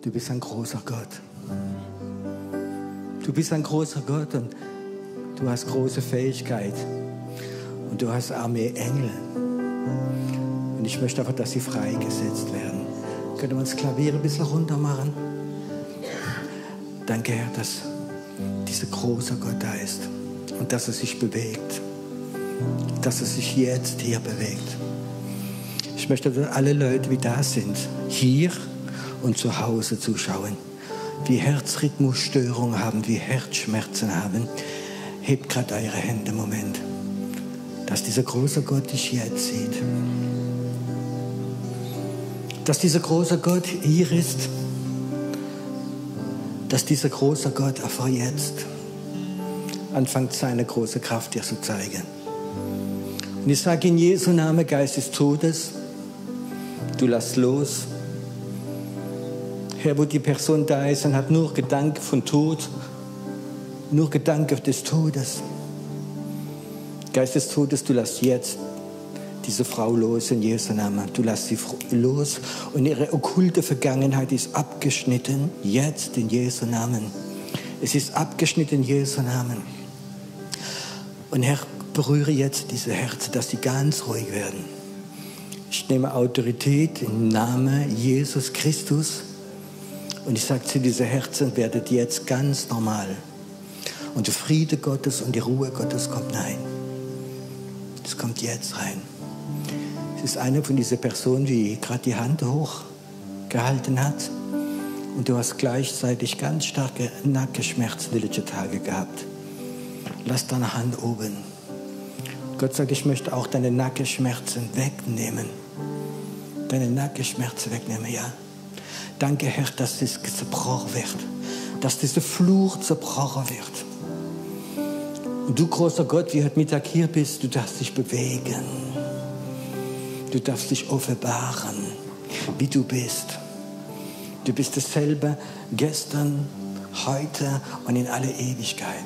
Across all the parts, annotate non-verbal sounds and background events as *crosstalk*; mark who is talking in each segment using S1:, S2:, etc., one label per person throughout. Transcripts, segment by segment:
S1: Du bist ein großer Gott. Du bist ein großer Gott und du hast große Fähigkeit. Und du hast Armee Engel. Und ich möchte einfach, dass sie freigesetzt werden. Können wir uns Klavier ein bisschen runter machen? Danke, Herr, dass dieser große Gott da ist und dass er sich bewegt. Dass er sich jetzt hier bewegt. Ich möchte, dass alle Leute, die da sind, hier und zu Hause zuschauen, die Herzrhythmusstörungen haben, die Herzschmerzen haben, hebt gerade eure Hände Moment, dass dieser große Gott dich jetzt sieht. Dass dieser große Gott hier ist, dass dieser große Gott einfach jetzt anfängt, seine große Kraft dir zu zeigen. Und ich sage in Jesu Namen, Geist des Todes, du lass los. Herr, wo die Person da ist und hat nur Gedanken von Tod, nur Gedanken des Todes. Geist des Todes, du lass jetzt diese Frau los in Jesu Namen. Du lass sie los und ihre okkulte Vergangenheit ist abgeschnitten, jetzt in Jesu Namen. Es ist abgeschnitten in Jesu Namen. Und Herr, berühre jetzt diese Herzen, dass sie ganz ruhig werden. Ich nehme Autorität im Namen Jesus Christus und ich sage zu diese Herzen, werdet jetzt ganz normal. Und der Friede Gottes und die Ruhe Gottes kommt rein. Es kommt jetzt rein. Es ist eine von diesen Personen, die gerade die Hand hochgehalten hat. Und du hast gleichzeitig ganz starke Nackenschmerzen die letzten Tage gehabt. Lass deine Hand oben. Gott sagt, ich möchte auch deine Nackenschmerzen wegnehmen. Deine Nackenschmerzen wegnehmen, ja. Danke, Herr, dass es zerbrochen wird. Dass dieser Fluch zerbrochen wird. Und du, großer Gott, wie heute Mittag hier bist, du darfst dich bewegen. Du darfst dich offenbaren, wie du bist. Du bist dasselbe gestern, heute und in alle Ewigkeit.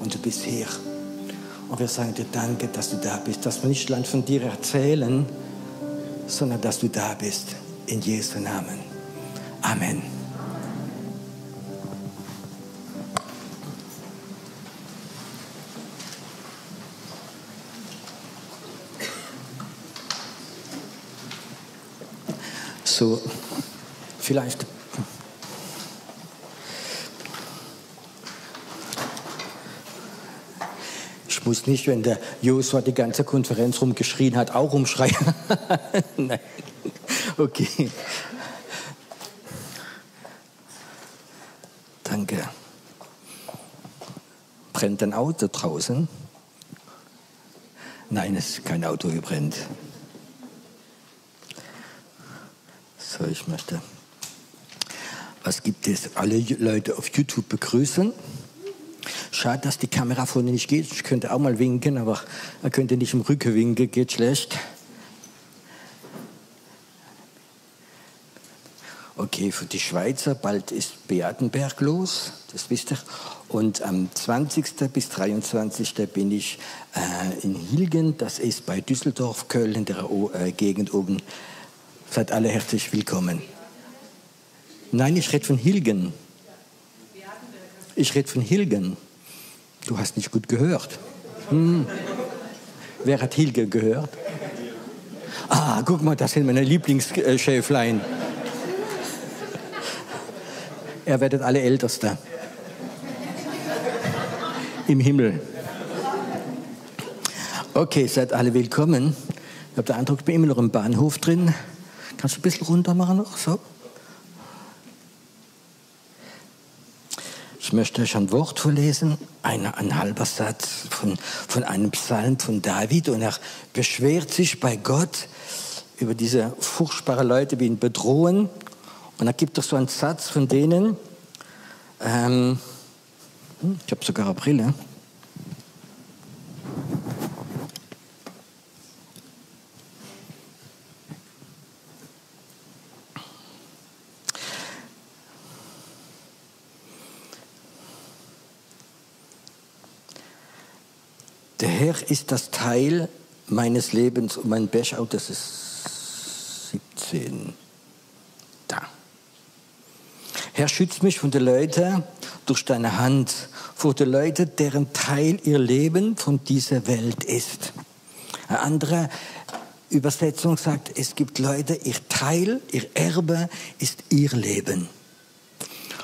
S1: Und du bist hier. Und wir sagen dir Danke, dass du da bist, dass wir nicht Land von dir erzählen, sondern dass du da bist. In Jesu Namen. Amen. So, vielleicht muss nicht, wenn der Josua die ganze Konferenz rumgeschrien hat, auch rumschreien. *laughs* Nein. Okay. Danke. Brennt ein Auto draußen? Nein, es ist kein Auto gebrennt. So, ich möchte. Was gibt es? Alle Leute auf YouTube begrüßen. Schade, dass die Kamera vorne nicht geht. Ich könnte auch mal winken, aber er könnte nicht im Rücken winken, geht schlecht. Für die Schweizer, bald ist Beatenberg los, das wisst ihr. Und am 20. bis 23. bin ich äh, in Hilgen, das ist bei Düsseldorf, Köln, in der äh, Gegend oben. Seid alle herzlich willkommen. Nein, ich rede von Hilgen. Ich rede von Hilgen. Du hast nicht gut gehört. Hm. Wer hat Hilge gehört? Ah, guck mal, das sind meine Lieblingsschäflein. Ihr werdet alle Älteste. Im Himmel. Okay, seid alle willkommen. Ich habe den Eindruck, ich bin immer noch im Bahnhof drin. Kannst du ein bisschen runter machen noch? So. Ich möchte euch ein Wort vorlesen, ein, ein halber Satz von, von einem Psalm von David und er beschwert sich bei Gott über diese furchtbaren Leute, die ihn bedrohen. Und er gibt doch so einen Satz von denen, ähm, hm, ich habe sogar eine Brille, Der Herr ist das Teil meines Lebens und mein oh, das ist 17. Da. Herr, schütz mich von den Leuten durch deine Hand, vor den Leuten, deren Teil ihr Leben von dieser Welt ist. Eine andere Übersetzung sagt, es gibt Leute, ihr Teil, ihr Erbe ist ihr Leben.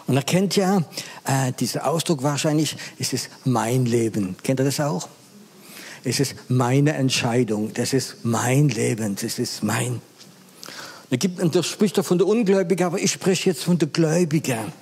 S1: Und er kennt ja äh, diesen Ausdruck wahrscheinlich, es ist mein Leben. Kennt ihr das auch? Es ist meine Entscheidung, das ist mein Leben, das ist mein. Da gibt, und das spricht er von der Ungläubigen, aber ich spreche jetzt von der Gläubigen.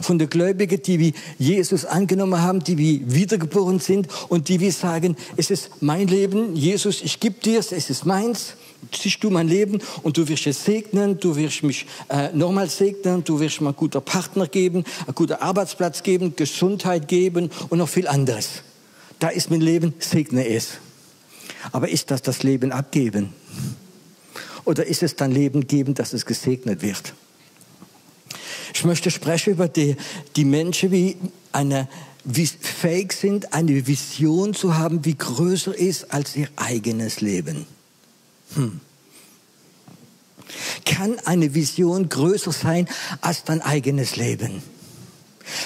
S1: Von der Gläubigen, die wie Jesus angenommen haben, die wie wiedergeboren sind und die wie sagen, es ist mein Leben, Jesus, ich gebe dir es, es ist meins siehst du mein Leben und du wirst es segnen, du wirst mich äh, nochmal segnen, du wirst mir einen guten Partner geben, einen guten Arbeitsplatz geben, Gesundheit geben und noch viel anderes. Da ist mein Leben, segne es. Aber ist das das Leben abgeben? Oder ist es dein Leben geben, dass es gesegnet wird? Ich möchte sprechen über die, die Menschen, wie eine wie fähig sind, eine Vision zu haben, wie größer ist als ihr eigenes Leben. Hm. Kann eine Vision größer sein als dein eigenes Leben?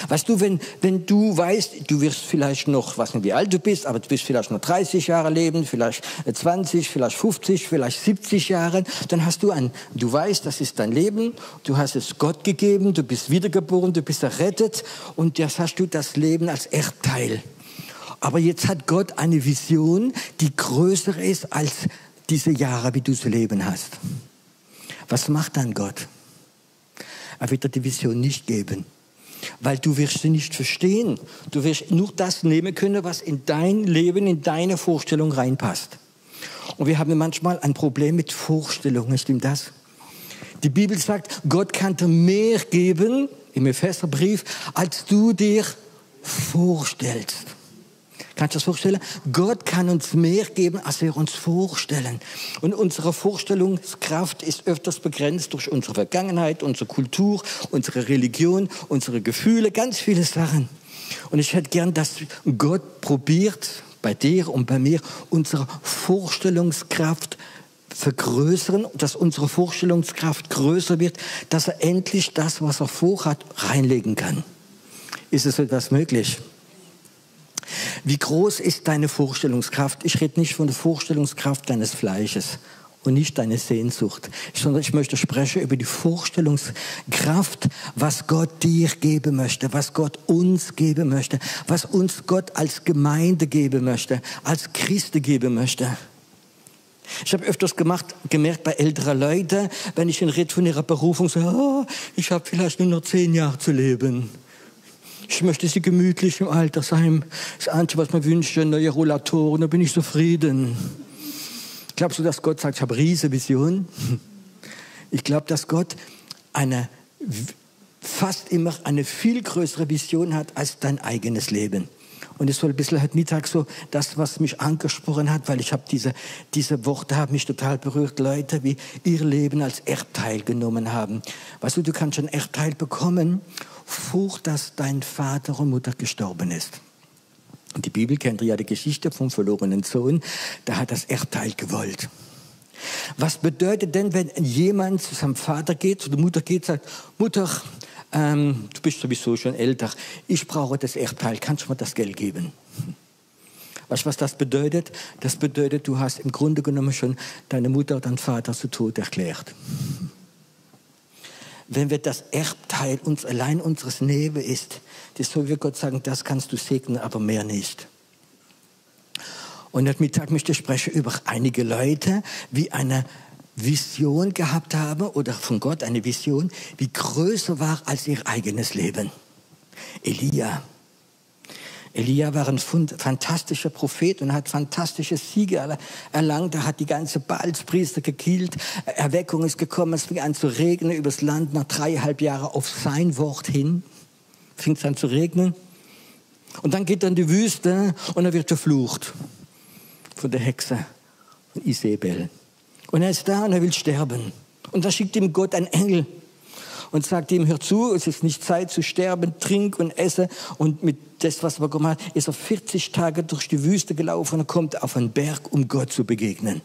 S1: Weißt du, wenn, wenn du weißt, du wirst vielleicht noch, was nicht wie alt du bist, aber du wirst vielleicht noch 30 Jahre leben, vielleicht 20, vielleicht 50, vielleicht 70 Jahre, dann hast du ein, du weißt, das ist dein Leben, du hast es Gott gegeben, du bist wiedergeboren, du bist errettet und jetzt hast du das Leben als Erdteil. Aber jetzt hat Gott eine Vision, die größer ist als diese Jahre, wie du zu leben hast. Was macht dann Gott? Er wird dir die Vision nicht geben, weil du wirst sie nicht verstehen. Du wirst nur das nehmen können, was in dein Leben, in deine Vorstellung reinpasst. Und wir haben manchmal ein Problem mit Vorstellungen, stimmt das? Die Bibel sagt, Gott kann dir mehr geben, im Epheserbrief, als du dir vorstellst. Kannst du das vorstellen? Gott kann uns mehr geben, als wir uns vorstellen. Und unsere Vorstellungskraft ist öfters begrenzt durch unsere Vergangenheit, unsere Kultur, unsere Religion, unsere Gefühle, ganz viele Sachen. Und ich hätte gern, dass Gott probiert, bei dir und bei mir, unsere Vorstellungskraft vergrößern, dass unsere Vorstellungskraft größer wird, dass er endlich das, was er vorhat, reinlegen kann. Ist es etwas möglich? Wie groß ist deine Vorstellungskraft? Ich rede nicht von der Vorstellungskraft deines Fleisches und nicht deine Sehnsucht, sondern ich möchte sprechen über die Vorstellungskraft, was Gott dir geben möchte, was Gott uns geben möchte, was uns Gott als Gemeinde geben möchte, als Christen geben möchte. Ich habe öfters gemacht, gemerkt bei älteren Leuten, wenn ich in rede von ihrer Berufung, so, oh, ich habe vielleicht nur noch zehn Jahre zu leben. Ich möchte sie gemütlich im Alter sein. Das Einzige, was man wünscht, neue Rollatoren, da bin ich zufrieden. Glaubst du, dass Gott sagt, ich habe riese Vision? Ich glaube, dass Gott eine, fast immer eine viel größere Vision hat als dein eigenes Leben. Und es soll ein bisschen heute Mittag so das, was mich angesprochen hat, weil ich habe diese, diese Worte haben mich total berührt. Leute, wie ihr Leben als Erbteil genommen haben. Weißt du, du kannst schon Erbteil bekommen vor, dass dein Vater und Mutter gestorben ist. Und die Bibel kennt ja die Geschichte vom verlorenen Sohn. Da hat das Erbteil gewollt. Was bedeutet denn, wenn jemand zu seinem Vater geht, zu der Mutter geht, sagt, Mutter, ähm, du bist sowieso schon älter, ich brauche das Erbteil, kannst du mir das Geld geben? Weißt du, was das bedeutet? Das bedeutet, du hast im Grunde genommen schon deine Mutter und deinen Vater zu Tod erklärt wenn wir das Erbteil uns allein unseres Nebe ist, das soll wir Gott sagen, das kannst du segnen, aber mehr nicht. Und heute Mittag möchte ich sprechen über einige Leute, wie eine Vision gehabt haben oder von Gott eine Vision, wie größer war als ihr eigenes Leben. Elia, Elia war ein fantastischer Prophet und hat fantastische Siege erlangt. Er hat die ganze Baalspriester gekillt. Erweckung ist gekommen. Es fing an zu regnen übers Land nach dreieinhalb Jahren auf sein Wort hin. Fing es an zu regnen. Und dann geht er in die Wüste und er wird verflucht von der Hexe, von Isabel. Und er ist da und er will sterben. Und da schickt ihm Gott einen Engel und sagt ihm, hör zu, es ist nicht Zeit zu sterben, trink und esse. Und mit das, was er bekommen hat, ist er 40 Tage durch die Wüste gelaufen und kommt auf einen Berg, um Gott zu begegnen.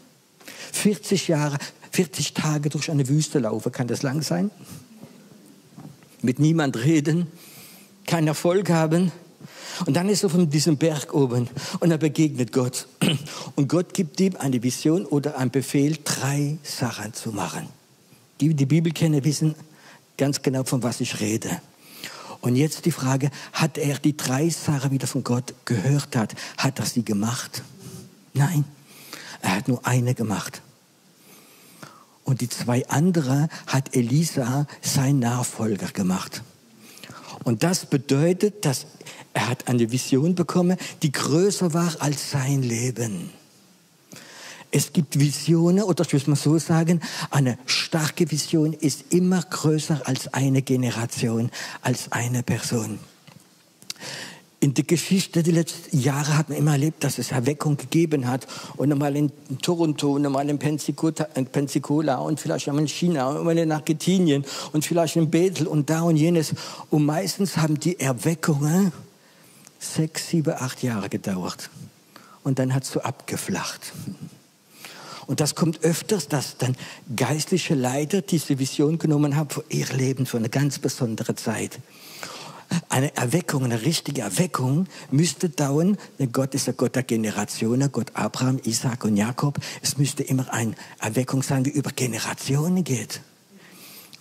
S1: 40 Jahre, 40 Tage durch eine Wüste laufen, kann das lang sein? mit niemand reden, keinen Erfolg haben. Und dann ist er von diesem Berg oben und er begegnet Gott. *clears throat* Und Gott gibt ihm eine Vision oder einen Befehl, drei Sachen zu machen. Die, die Bibel kennen, wissen ganz genau, von was ich rede. Und jetzt die Frage, hat er die drei Sachen wieder von Gott gehört hat, hat er sie gemacht? Nein, er hat nur eine gemacht. Und die zwei andere hat Elisa, sein Nachfolger, gemacht. Und das bedeutet, dass er hat eine Vision bekommen, die größer war als sein Leben. Es gibt Visionen, oder ich muss mal so sagen, eine starke Vision ist immer größer als eine Generation, als eine Person. In der Geschichte der letzten Jahre hat man immer erlebt, dass es Erweckung gegeben hat. Und einmal in Toronto, und einmal in Pensacola und vielleicht einmal in China und einmal in Argentinien und vielleicht in Bethel und da und jenes. Und meistens haben die Erweckungen sechs, sieben, acht Jahre gedauert. Und dann hat es so abgeflacht. Und das kommt öfters, dass dann geistliche Leiter diese Vision genommen haben für ihr Leben, für eine ganz besondere Zeit eine Erweckung, eine richtige Erweckung müsste dauern. Denn Gott ist der Gott der Generationen, Gott Abraham, Isaac und Jakob. Es müsste immer eine Erweckung sein, die über Generationen geht.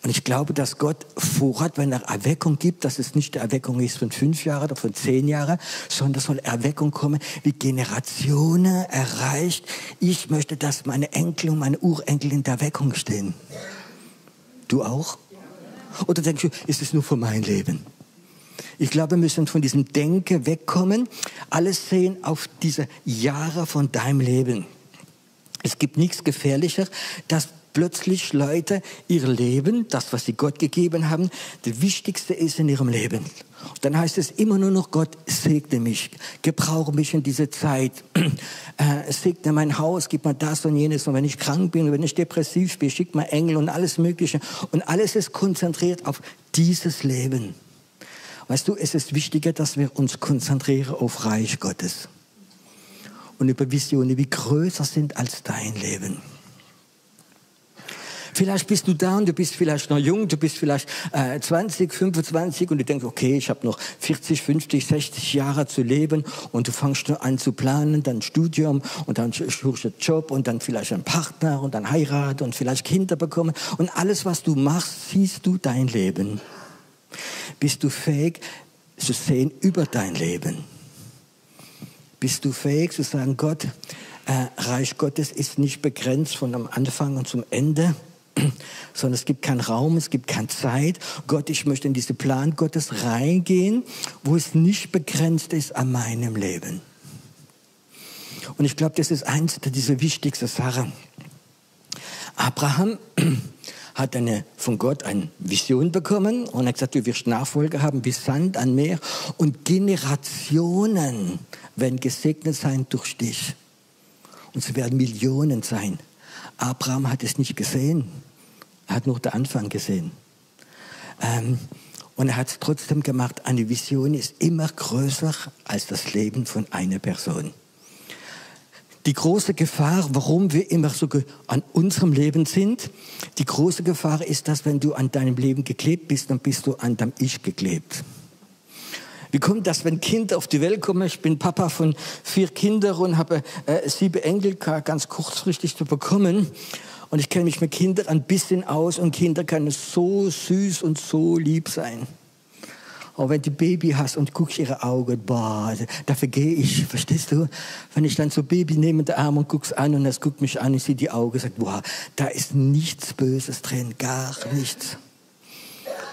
S1: Und ich glaube, dass Gott vorhat, wenn er Erweckung gibt, dass es nicht die Erweckung ist von fünf Jahren oder von zehn Jahren, sondern es soll Erweckung kommen, wie Generationen erreicht. Ich möchte, dass meine Enkel und meine Urenkel in der Erweckung stehen. Du auch? Oder denkst du, ist es nur für mein Leben? Ich glaube, wir müssen von diesem Denken wegkommen. Alles sehen auf diese Jahre von deinem Leben. Es gibt nichts gefährlicher, dass plötzlich Leute ihr Leben, das, was sie Gott gegeben haben, das Wichtigste ist in ihrem Leben. dann heißt es immer nur noch, Gott segne mich, gebrauche mich in diese Zeit, *clears throat* äh, segne mein Haus, gib mir das und jenes. Und wenn ich krank bin, wenn ich depressiv bin, schick mir Engel und alles Mögliche. Und alles ist konzentriert auf dieses Leben. Weißt du, es ist wichtiger, dass wir uns konzentrieren auf Reich Gottes und über Visionen, die größer sind als dein Leben. Vielleicht bist du da und du bist vielleicht noch jung, du bist vielleicht äh, 20, 25 und du denkst, okay, ich habe noch 40, 50, 60 Jahre zu leben und du fängst an zu planen, dann Studium und dann suchst du einen Job und dann vielleicht einen Partner und dann Heirat und vielleicht Kinder bekommen und alles, was du machst, siehst du dein Leben. Bist du fähig zu sehen über dein Leben? Bist du fähig zu sagen, Gott, äh, Reich Gottes ist nicht begrenzt von am Anfang und zum Ende, *clears throat* sondern es gibt keinen Raum, es gibt keine Zeit. Gott, ich möchte in diesen Plan Gottes reingehen, wo es nicht begrenzt ist an meinem Leben. Und ich glaube, das ist eins dieser wichtigsten Sachen. Abraham *clears throat* hat eine, von Gott eine Vision bekommen und hat gesagt, du wirst Nachfolger haben wie Sand an Meer und Generationen werden gesegnet sein durch dich. Und es werden Millionen sein. Abraham hat es nicht gesehen. Er hat nur den Anfang gesehen. Ähm, und er hat es trotzdem gemacht. Eine Vision ist immer größer als das Leben von einer Person die große Gefahr, warum wir immer so an unserem Leben sind, die große Gefahr ist, dass wenn du an deinem Leben geklebt bist, dann bist du an deinem Ich geklebt. Wie kommt das, wenn Kinder auf die Welt kommen? Ich bin Papa von vier Kindern und habe äh, sieben Enkel ganz kurzfristig zu bekommen. Und ich kenne mich mit Kindern ein bisschen aus und Kinder können so süß und so lieb sein. Aber wenn du Baby hast und guckst ihre Augen, boah, da vergehe ich, verstehst du? Wenn ich dann so Baby nehme in den Arm und guck's an und es guckt mich an, ich sehe die Augen, sagt, boah, da ist nichts Böses drin, gar nichts.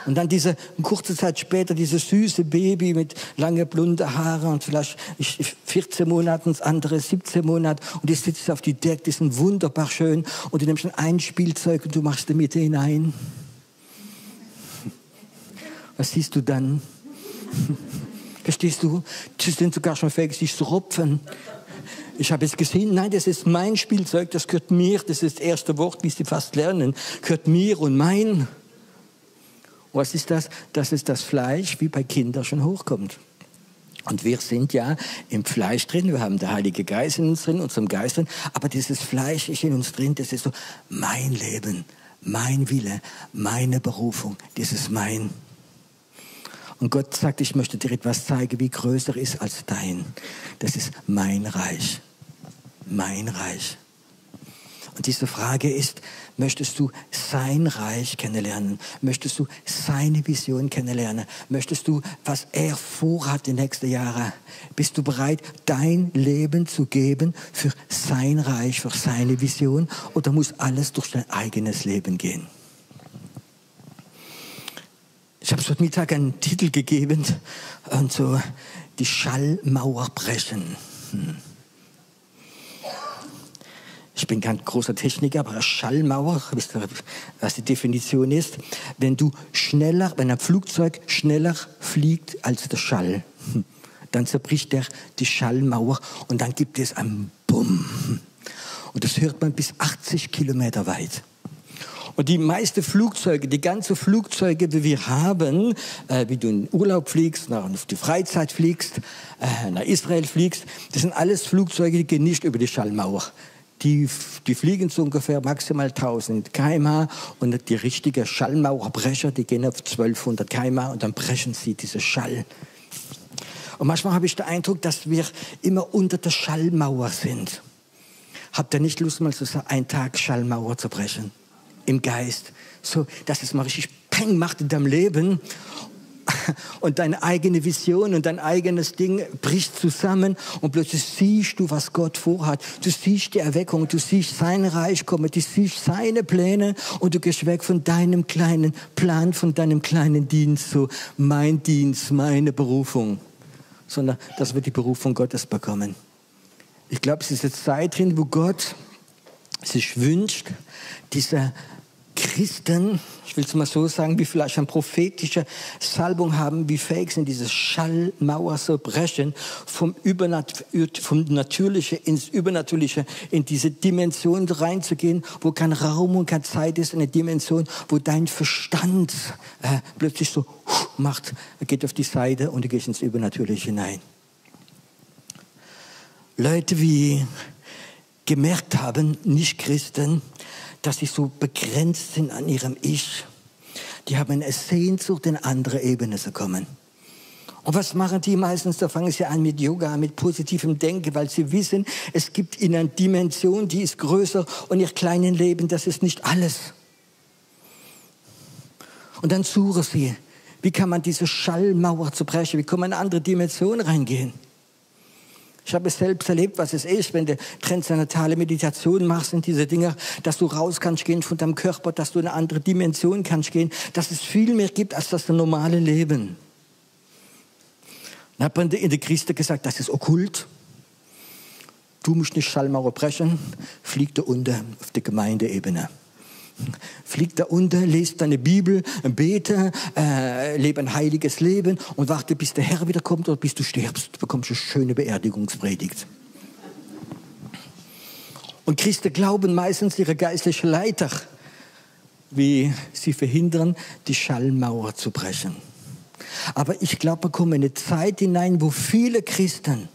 S1: Und dann diese, kurze Zeit später, dieses süße Baby mit lange blonde Haare und vielleicht 14 Monaten, das andere 17 Monate und die sitzt auf die Decke, die sind wunderbar schön und du nimmst ein Spielzeug und du machst damit hinein. Was siehst du dann? *laughs* Verstehst du? Sie sind sogar schon fähig, sich zu rupfen. Ich habe es gesehen, nein, das ist mein Spielzeug, das gehört mir, das ist das erste Wort, wie Sie fast lernen, gehört mir und mein. Was ist das? Das ist das Fleisch, wie bei Kindern schon hochkommt. Und wir sind ja im Fleisch drin, wir haben der Heilige Geist in uns drin, unserem Geist drin, aber dieses Fleisch ist in uns drin, das ist so mein Leben, mein Wille, meine Berufung, ist mein Und Gott sagt, ich möchte dir etwas zeigen, wie größer ist als dein. Das ist mein Reich. Mein Reich. Und diese Frage ist, möchtest du sein Reich kennenlernen? Möchtest du seine Vision kennenlernen? Möchtest du, was er vorhat die nächsten Jahre? Bist du bereit, dein Leben zu geben für sein Reich, für seine Vision? Oder muss alles durch dein eigenes Leben gehen? Ich habe heute Mittag einen Titel gegeben und so die Schallmauer brechen. Hm. Ich bin kein großer Techniker, aber Schallmauer, wisst ihr, was die Definition ist? Wenn du schneller, wenn ein Flugzeug schneller fliegt als der Schall, dann zerbricht er die Schallmauer und dann gibt es einen Bumm. Und das hört man bis 80 Kilometer weit. Und die meisten Flugzeuge, die ganzen Flugzeuge, die wir haben, äh, wie du in Urlaub fliegst, nach auf die Freizeit fliegst, äh, nach Israel fliegst, das sind alles Flugzeuge, die gehen nicht über die Schallmauer. Die, die fliegen so ungefähr maximal 1000 km/h und die richtigen Schallmauerbrecher, die gehen auf 1200 km/h und dann brechen sie diese Schall. Und manchmal habe ich den Eindruck, dass wir immer unter der Schallmauer sind. Habt ihr nicht Lust, mal so einen Tag Schallmauer zu brechen? Im Geist. So, dass es mal richtig Peng macht in deinem Leben *laughs* und deine eigene Vision und dein eigenes Ding bricht zusammen und plötzlich siehst du, was Gott vorhat. Du siehst die Erweckung, du siehst sein Reich kommen, du siehst seine Pläne und du gehst weg von deinem kleinen Plan, von deinem kleinen Dienst, so mein Dienst, meine Berufung, sondern dass wir die Berufung Gottes bekommen. Ich glaube, es ist eine Zeit drin, wo Gott sich wünscht, dieser Christen, ich will es mal so sagen, wie vielleicht eine prophetische Salbung haben, wie fähig sind, diese Schallmauer zu brechen, vom, Übernat vom Natürlichen ins Übernatürliche, in diese Dimension reinzugehen, wo kein Raum und keine Zeit ist, eine Dimension, wo dein Verstand äh, plötzlich so macht, geht auf die Seite und du gehst ins Übernatürliche hinein. Leute, wie gemerkt haben, nicht Christen, dass sie so begrenzt sind an ihrem Ich. Die haben eine Sehnsucht, in andere Ebene zu kommen. Und was machen die meistens? Da fangen sie an mit Yoga, mit positivem Denken, weil sie wissen, es gibt ihnen eine Dimension, die ist größer und ihr kleinen Leben, das ist nicht alles. Und dann suchen sie, wie kann man diese Schallmauer zerbrechen, wie kann man in eine andere Dimension reingehen. Ich habe es selbst erlebt, was es ist, wenn du transzendentale Meditation machst und diese Dinge, dass du raus kannst gehen von deinem Körper, dass du in eine andere Dimension kannst gehen, dass es viel mehr gibt als das normale Leben. Dann hat man in der Christen gesagt, das ist okkult. Du musst nicht Schallmauer brechen, flieg da unter auf der Gemeindeebene. Flieg da unter, lest deine Bibel, bete, äh, lebe ein heiliges Leben und warte, bis der Herr wiederkommt oder bis du stirbst. Du bekommst eine schöne Beerdigungspredigt. Und Christen glauben meistens ihre geistlichen Leiter, wie sie verhindern, die Schallmauer zu brechen. Aber ich glaube, wir kommen in eine Zeit hinein, wo viele Christen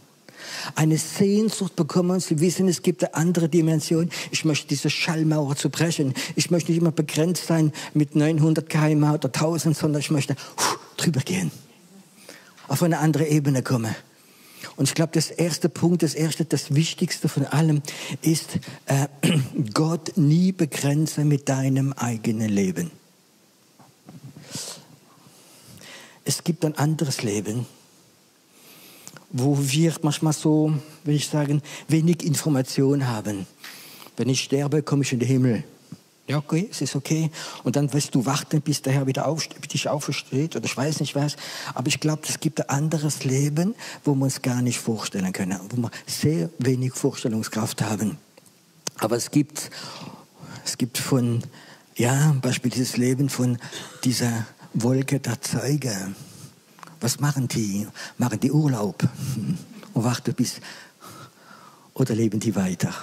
S1: eine Sehnsucht bekommen. Sie wissen, es gibt eine andere Dimension. Ich möchte diese Schallmauer zu brechen. Ich möchte nicht immer begrenzt sein mit 900 km oder 1000, sondern ich möchte drüber gehen. Auf eine andere Ebene kommen. Und ich glaube, das erste Punkt, das erste, das Wichtigste von allem ist, äh, *clears throat* Gott nie begrenzen mit deinem eigenen Leben. Es gibt ein anderes Leben wo wir manchmal so, will ich sagen, wenig Information haben. Wenn ich sterbe, komme ich in den Himmel. Ja, okay, es ist okay. Und dann wirst du warten, bis der Herr wieder auf, dich aufersteht oder ich weiß nicht was. Aber ich glaube, es gibt ein anderes Leben, wo wir uns gar nicht vorstellen können, wo wir sehr wenig Vorstellungskraft haben. Aber es gibt, es gibt von, ja, Beispiel dieses Leben von dieser Wolke der Zeuge. Was machen die? Machen die Urlaub *laughs* und warten bis oder leben die weiter?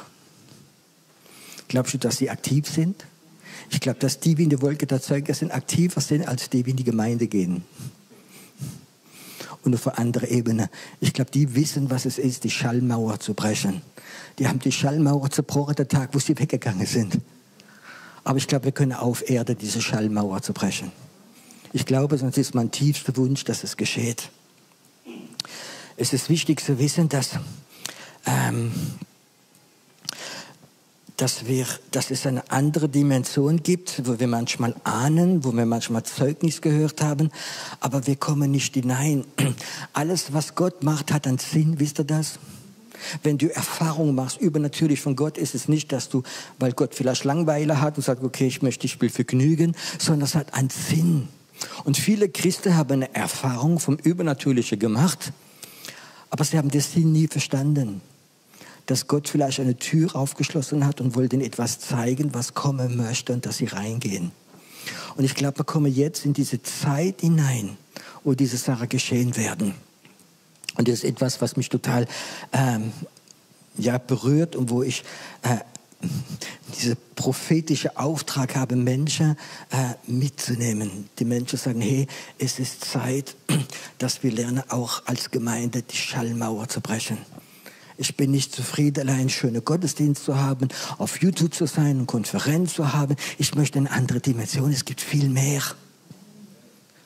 S1: Glaubst du, dass sie aktiv sind? Ich glaube, dass die, die in der Wolke der Zeugen sind, aktiver sind, als die, die in die Gemeinde gehen. Und auf eine andere Ebene. Ich glaube, die wissen, was es ist, die Schallmauer zu brechen. Die haben die Schallmauer zerbrochen, der Tag, wo sie weggegangen sind. Aber ich glaube, wir können auf Erde diese Schallmauer zu brechen. Ich glaube, sonst ist mein tiefster Wunsch, dass es geschieht. Es ist wichtig zu wissen, dass, ähm, dass, wir, dass es eine andere Dimension gibt, wo wir manchmal ahnen, wo wir manchmal Zeugnis gehört haben, aber wir kommen nicht hinein. *clears throat* Alles, was Gott macht, hat einen Sinn, wisst ihr das? Wenn du Erfahrungen machst, übernatürlich von Gott, ist es nicht, dass du, weil Gott vielleicht Langweile hat und sagt, okay, ich möchte, ich will vergnügen, sondern es hat einen Sinn. Und viele Christen haben eine Erfahrung vom Übernatürlichen gemacht, aber sie haben Sinn nie verstanden. Dass Gott vielleicht eine Tür aufgeschlossen hat und wollte ihnen etwas zeigen, was kommen möchte und dass sie reingehen. Und ich glaube, wir kommen jetzt in diese Zeit hinein, wo diese Sachen geschehen werden. Und das ist etwas, was mich total ähm, ja, berührt und wo ich äh, dieser prophetische Auftrag habe, Menschen äh, mitzunehmen. Die Menschen sagen, hey, es ist Zeit, *clears throat* dass wir lernen, auch als Gemeinde die Schallmauer zu brechen. Ich bin nicht zufrieden, allein schöne Gottesdienst zu haben, auf YouTube zu sein, eine Konferenz zu haben. Ich möchte eine andere Dimension. Es gibt viel mehr.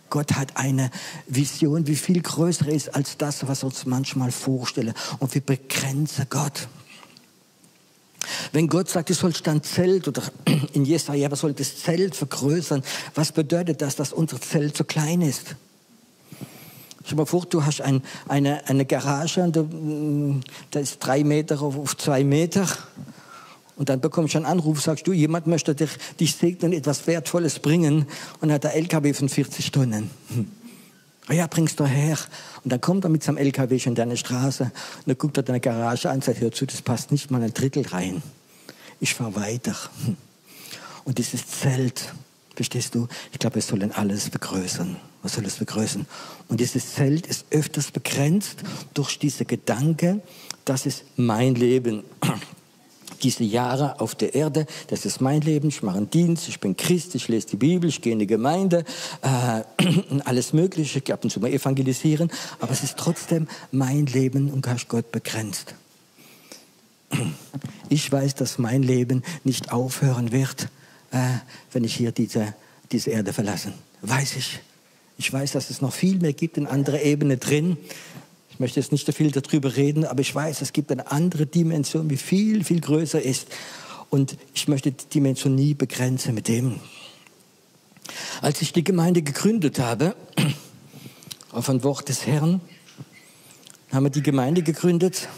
S1: Gott hat eine Vision, die viel größer ist als das, was wir uns manchmal vorstellen. Und wir begrenzen Gott. Wenn Gott sagt, du sollst dein Zelt oder *clears throat* in Jesaja, was soll das Zelt vergrößern? Was bedeutet das, dass unser Zelt so klein ist? Stell dir mal vor, du hast ein, eine, eine Garage und mm, da ist drei Meter auf, auf zwei Meter. Und dann bekommst du einen Anruf, sagst du, jemand möchte dich, dich segnen, etwas Wertvolles bringen und hat ein LKW von 40 Tonnen. Hm. Ja, bringst du her. Und dann kommt er mit seinem LKW schon in deine Straße und dann guckt er deine Garage an und sagt, hör zu, das passt nicht mal ein Drittel rein. Ich fahr weiter. Und dieses Zelt, verstehst du? Ich glaube, wir sollen alles begrößern. Was soll es begrößern? Und dieses Zelt ist öfters begrenzt durch diese Gedanke, das ist mein Leben diese Jahre auf der Erde, das ist mein Leben, ich mache einen Dienst, ich bin Christ, ich lese die Bibel, ich gehe in die Gemeinde, äh, *clears throat* alles Mögliche, ich ab und zu mal evangelisieren, aber es ist trotzdem mein Leben und Gott begrenzt. Ich weiß, dass mein Leben nicht aufhören wird, äh, wenn ich hier diese, diese Erde verlasse. Weiß ich. Ich weiß, dass es noch viel mehr gibt in anderer Ebene drin. Ich möchte jetzt nicht so viel darüber reden, aber ich weiß, es gibt eine andere Dimension, die viel, viel größer ist. Und ich möchte die Dimension nie begrenzen mit dem. Als ich die Gemeinde gegründet habe, *clears throat* auf ein Wort des Herrn, haben wir die Gemeinde gegründet.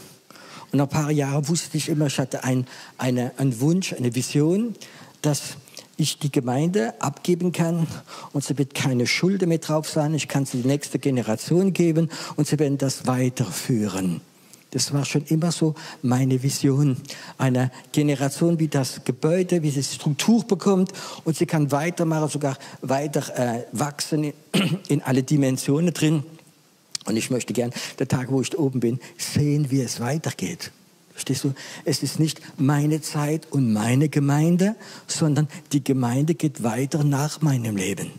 S1: Und nach ein paar Jahren wusste ich immer, ich hatte ein, eine, einen Wunsch, eine Vision, dass ich die Gemeinde abgeben kann und sie wird keine Schulden mehr drauf sein. Ich kann sie die nächste Generation geben und sie werden das weiterführen. Das war schon immer so meine Vision. Eine Generation, wie das Gebäude, wie sie Struktur bekommt und sie kann weitermachen, sogar weiter äh, wachsen in, *clears throat* in alle Dimensionen drin. Und ich möchte gern, der Tag, wo ich oben bin, sehen, wie es weitergeht. Verstehst du? Es ist nicht meine Zeit und meine Gemeinde, sondern die Gemeinde geht weiter nach meinem Leben.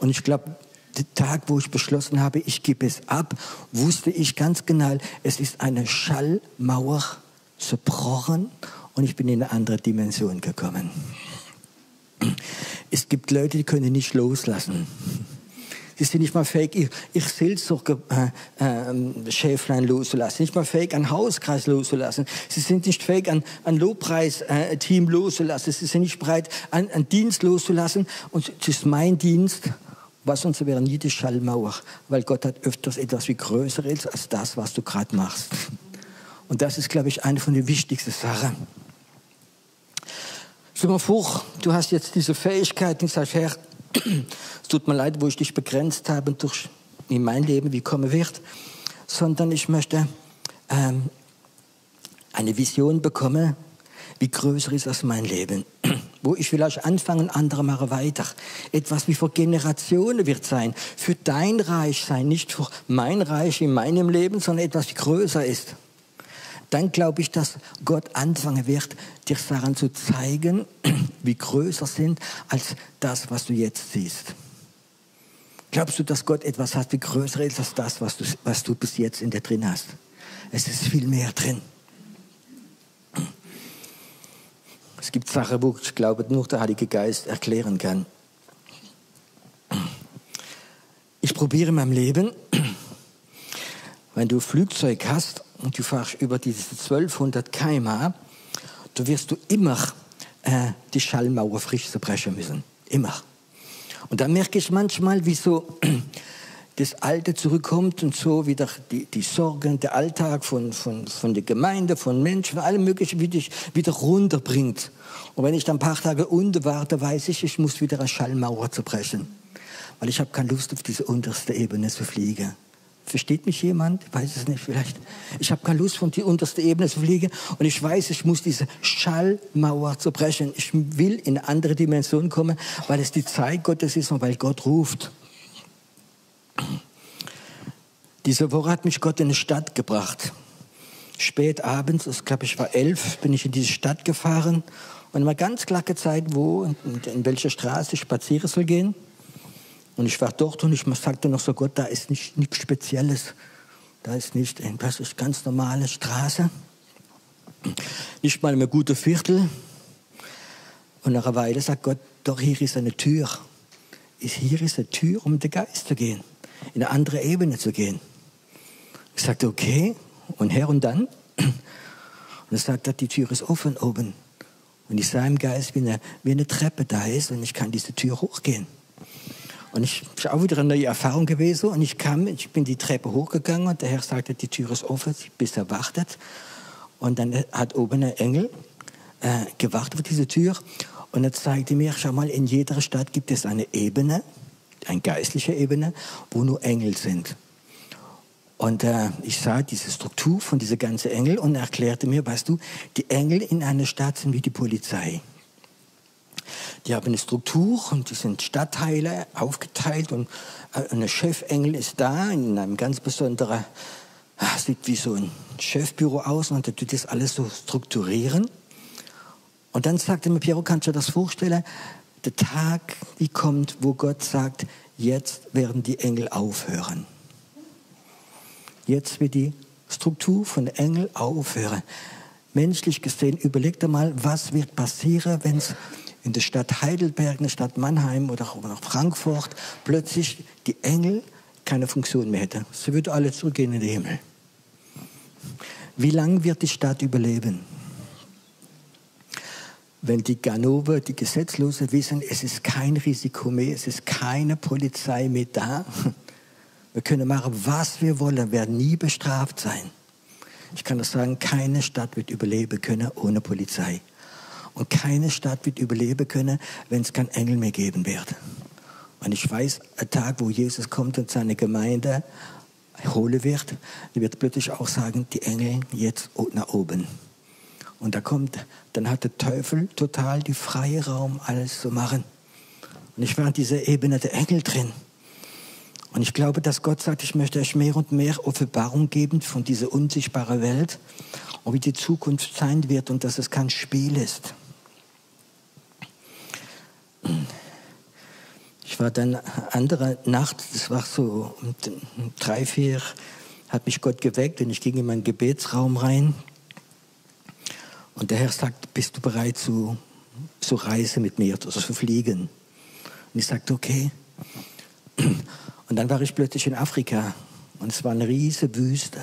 S1: Und ich glaube, der Tag, wo ich beschlossen habe, ich gebe es ab, wusste ich ganz genau, es ist eine Schallmauer zerbrochen und ich bin in eine andere Dimension gekommen. Es gibt Leute, die können nicht loslassen. Sie sind nicht mal fähig, ihr, ihr Seelsorger äh, äh, Schäflein loszulassen, nicht mal fähig, einen Hauskreis loszulassen. Sie sind nicht fähig, ein, ein Lobpreisteam loszulassen. Sie sind nicht bereit, einen, einen Dienst loszulassen. Und es ist mein Dienst, was sonst wäre nie die Schallmauer, weil Gott hat öfters etwas wie Größeres als das, was du gerade machst. Und das ist, glaube ich, eine von den wichtigsten Sachen. Stell dir mal vor, du hast jetzt diese Fähigkeit und sagst, Herr, es tut mir leid, wo ich dich begrenzt habe durch in mein Leben, wie kommen wird, sondern ich möchte ähm, eine Vision bekommen, wie größer ist als mein Leben. *clears throat* Wo ich vielleicht anfange, andere machen weiter. Etwas wie vor Generationen wird sein. Für dein Reich sein, nicht für mein Reich in meinem Leben, sondern etwas, wie größer ist dann glaube ich, dass Gott anfangen wird, dir Sachen zu zeigen, *clears throat* wie größer sind als das, was du jetzt siehst. Glaubst du, dass Gott etwas hat, wie größer ist als das, was du, was du bis jetzt in dir drin hast? Es ist viel mehr drin. Es gibt Sachen, wo ich glaube, nur der Heilige Geist erklären kann. Ich probiere in meinem Leben, *clears throat* wenn du Flugzeug hast und du fährst über diese 1200 km, du wirst du immer äh, die Schallmauer frisch zerbrechen müssen. Immer. Und dann merke ich manchmal, wie so *clears throat* das Alte zurückkommt und so wieder die, die Sorgen, der Alltag von, von, von der Gemeinde, von Menschen, allem Möglichen wieder, wieder runterbringt. Und wenn ich dann ein paar Tage unten warte, weiß ich, ich muss wieder eine Schallmauer zerbrechen. Weil ich habe keine Lust, auf diese unterste Ebene zu fliegen. Versteht mich jemand? Ich weiß es nicht, vielleicht. Ich habe keine Lust, von die unterste Ebene zu fliegen. Und ich weiß, ich muss diese Schallmauer zerbrechen. Ich will in eine andere Dimension kommen, weil es die Zeit Gottes ist und weil Gott ruft. Diese Woche hat mich Gott in eine Stadt gebracht. Spät abends, ich glaube, ich war elf, bin ich in diese Stadt gefahren und mir ganz klar gezeigt, wo und in welcher Straße ich spazieren soll gehen. Und ich war dort und ich sagte noch so, Gott, da ist nicht, nichts Spezielles. Da ist nicht, das ist ganz normale Straße. Nicht mal eine gute Viertel. Und nach einer Weile sagt Gott, doch hier ist eine Tür. Hier ist eine Tür, um den Geist zu gehen. In eine andere Ebene zu gehen. Ich sagte, okay. Und her und dann? Und er sagte, die Tür ist offen oben. Und ich sah im Geist, wie eine, wie eine Treppe da ist und ich kann diese Tür hochgehen. Und ich ist auch wieder eine neue Erfahrung gewesen. Und ich kam, ich bin die Treppe hochgegangen und der Herr sagte, die Tür ist offen, bis er wartet. Und dann hat oben ein Engel äh, gewartet auf diese Tür. Und er zeigte mir, schau mal, in jeder Stadt gibt es eine Ebene, eine geistliche Ebene, wo nur Engel sind. Und äh, ich sah diese Struktur von dieser ganzen Engel und er erklärte mir, weißt du, die Engel in einer Stadt sind wie die Polizei. Die haben eine Struktur und die sind Stadtteile aufgeteilt und äh, ein Chefengel ist da in einem ganz besonderen, ah, sieht wie so ein Chefbüro aus und der tut das alles so strukturieren. Und dann sagte mir Piero, kannst du dir das vorstellen? Der Tag, wie kommt, wo Gott sagt, jetzt werden die Engel aufhören. Jetzt wird die Struktur von Engel aufhören. Menschlich gesehen, überleg dir mal, was wird passieren, wenn es in der Stadt Heidelberg, in der Stadt Mannheim oder auch nach Frankfurt plötzlich die Engel keine Funktion mehr hätten. Sie würden alle zurückgehen in den Himmel. Wie lange wird die Stadt überleben? Wenn die Ganove, die Gesetzlose wissen, es ist kein Risiko mehr, es ist keine Polizei mehr da. *laughs* Wir können machen, was wir wollen, werden nie bestraft sein. Ich kann das sagen, keine Stadt wird überleben können ohne Polizei. Und keine Stadt wird überleben können, wenn es keinen Engel mehr geben wird. Und ich weiß, ein Tag, wo Jesus kommt und seine Gemeinde holen wird, wird plötzlich auch sagen, die Engel jetzt nach oben. Und da kommt, dann hat der Teufel total die freie Raum, alles zu machen. Und ich war in dieser Ebene der Engel drin. Und ich glaube, dass Gott sagt, ich möchte euch mehr und mehr Offenbarung geben von dieser unsichtbaren Welt und wie die Zukunft sein wird und dass es kein Spiel ist. Ich war dann andere Nacht, das war so um drei, vier, hat mich Gott geweckt und ich ging in meinen Gebetsraum rein. Und der Herr sagt, bist du bereit zu, zu reisen mit mir, also zu fliegen? Und ich sagte, okay. Und dann war ich plötzlich in Afrika und es war eine riesige Wüste.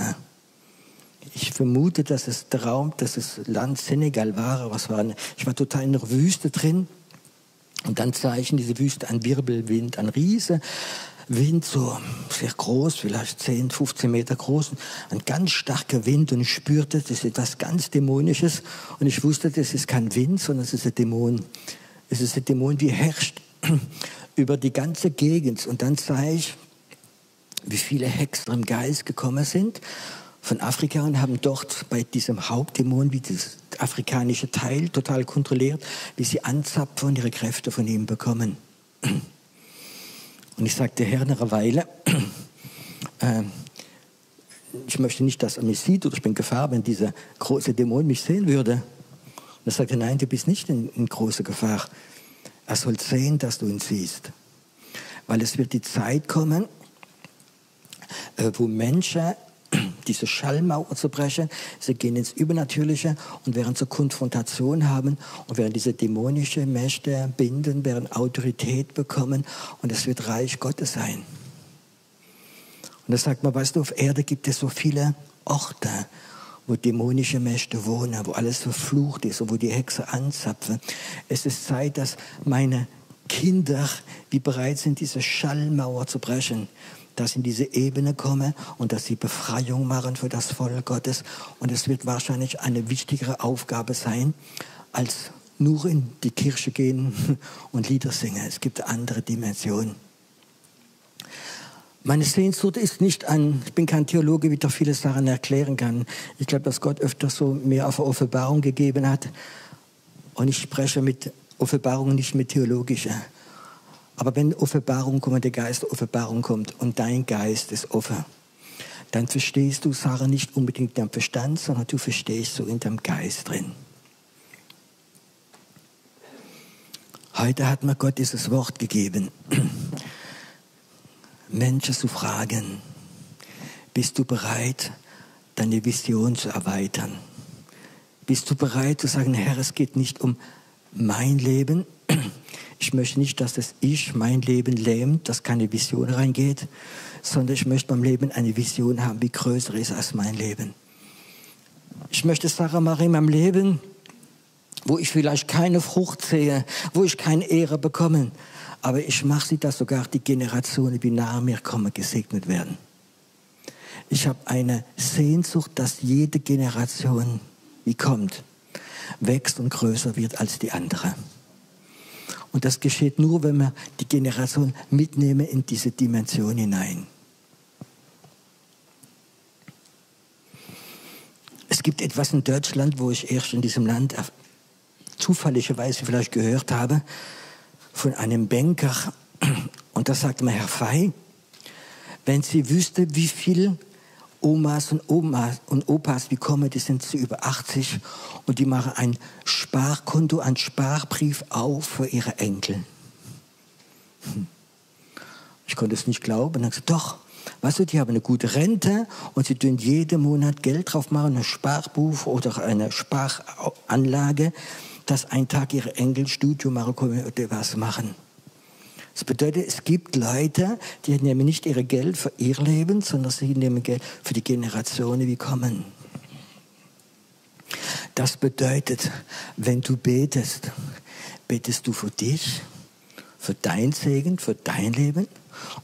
S1: Ich vermute, dass es der Raum, dass es Land Senegal war. Was war eine, ich war total in der Wüste drin und dann in diese Wüste einen Wirbelwind, ein riese Wind, so sehr groß, vielleicht 10, 15 Meter groß, ein ganz starker Wind. Und ich spürte, das ist etwas ganz Dämonisches. Und ich wusste, das ist kein Wind, sondern es ist ein Dämon. Es ist ein Dämon, die herrscht *clears throat* über die ganze Gegend. Und dann sah ich, wie viele Hexer im Geist gekommen sind von Afrika und haben dort bei diesem Hauptdämon, wie das afrikanische Teil total kontrolliert, wie sie anzapfen und ihre Kräfte von ihm bekommen. Und ich sagte, Herr, nach einer Weile, äh, ich möchte nicht, dass er mich sieht oder ich bin Gefahr, wenn dieser große Dämon mich sehen würde. Und er sagte, nein, du bist nicht in, in großer Gefahr. Er soll sehen, dass du ihn siehst. Weil es wird die Zeit kommen, äh, wo Menschen *clears throat* diese Schallmauer zu brechen. Sie gehen ins Übernatürliche und werden zur Konfrontation haben und werden diese dämonische Mächte binden, werden Autorität bekommen und es wird Reich Gottes sein. Und da sagt man, weißt du, auf Erde gibt es so viele Orte, wo dämonische Mächte wohnen, wo alles verflucht ist und wo die Hexe anzapfen. Es ist Zeit, dass meine Kinder, die bereit sind, diese Schallmauer zu brechen, dass sie in diese Ebene kommen und dass sie Befreiung machen für das Volk Gottes. Und es wird wahrscheinlich eine wichtigere Aufgabe sein, als nur in die Kirche gehen *laughs* und Lieder singen. Es gibt andere Dimensionen. Meine Sehnsucht ist nicht an, ich bin kein Theologe, wie doch viele Sachen erklären kann. Ich glaube, dass Gott öfter so mehr auf Offenbarung gegeben hat. Und ich spreche mit Offenbarung nicht mit theologischer. Aber wenn Offenbarung kommt, der Geist Offenbarung kommt und dein Geist ist offen, dann verstehst du Sachen nicht unbedingt in deinem Verstand, sondern du verstehst so in deinem Geist drin. Heute hat mir Gott dieses Wort gegeben. *clears throat* Menschen zu fragen, bist du bereit, deine Vision zu erweitern? Bist du bereit zu sagen, Herr, es geht nicht um mein Leben. *clears throat* Ich möchte nicht, dass das Ich mein Leben lähmt, dass keine Vision reingeht, sondern ich möchte beim Leben eine Vision haben, die größer ist als mein Leben. Ich möchte Sarah Marie in meinem Leben, wo ich vielleicht keine Frucht sehe, wo ich keine Ehre bekomme, aber ich mache sie, dass sogar die Generationen, die nach mir kommen, gesegnet werden. Ich habe eine Sehnsucht, dass jede Generation, die kommt, wächst und größer wird als die andere. Und das geschieht nur, wenn wir die Generation mitnehmen in diese Dimension hinein. Es gibt etwas in Deutschland, wo ich erst in diesem Land zufälligerweise vielleicht gehört habe, von einem Banker. Und da sagte mir, Herr Fey, wenn Sie wüsste, wie viel Omas und Omas und Opas, wie kommen, die sind zu über 80 und die machen ein Sparkonto, ein Sparbrief auf für ihre Enkel. Hm. Ich konnte es nicht glauben. Und dann gesagt, doch, weißt du, die haben eine gute Rente und sie tun jeden Monat Geld drauf machen, ein Sparbuch oder eine Sparanlage dass ein Tag ihre Enkel Studium machen können oder was machen. Das bedeutet, es gibt Leute, die nehmen nicht ihr Geld für ihr Leben, sondern sie nehmen Geld für die Generationen, die kommen. Das bedeutet, wenn du betest, betest du für dich, für dein Segen, für dein Leben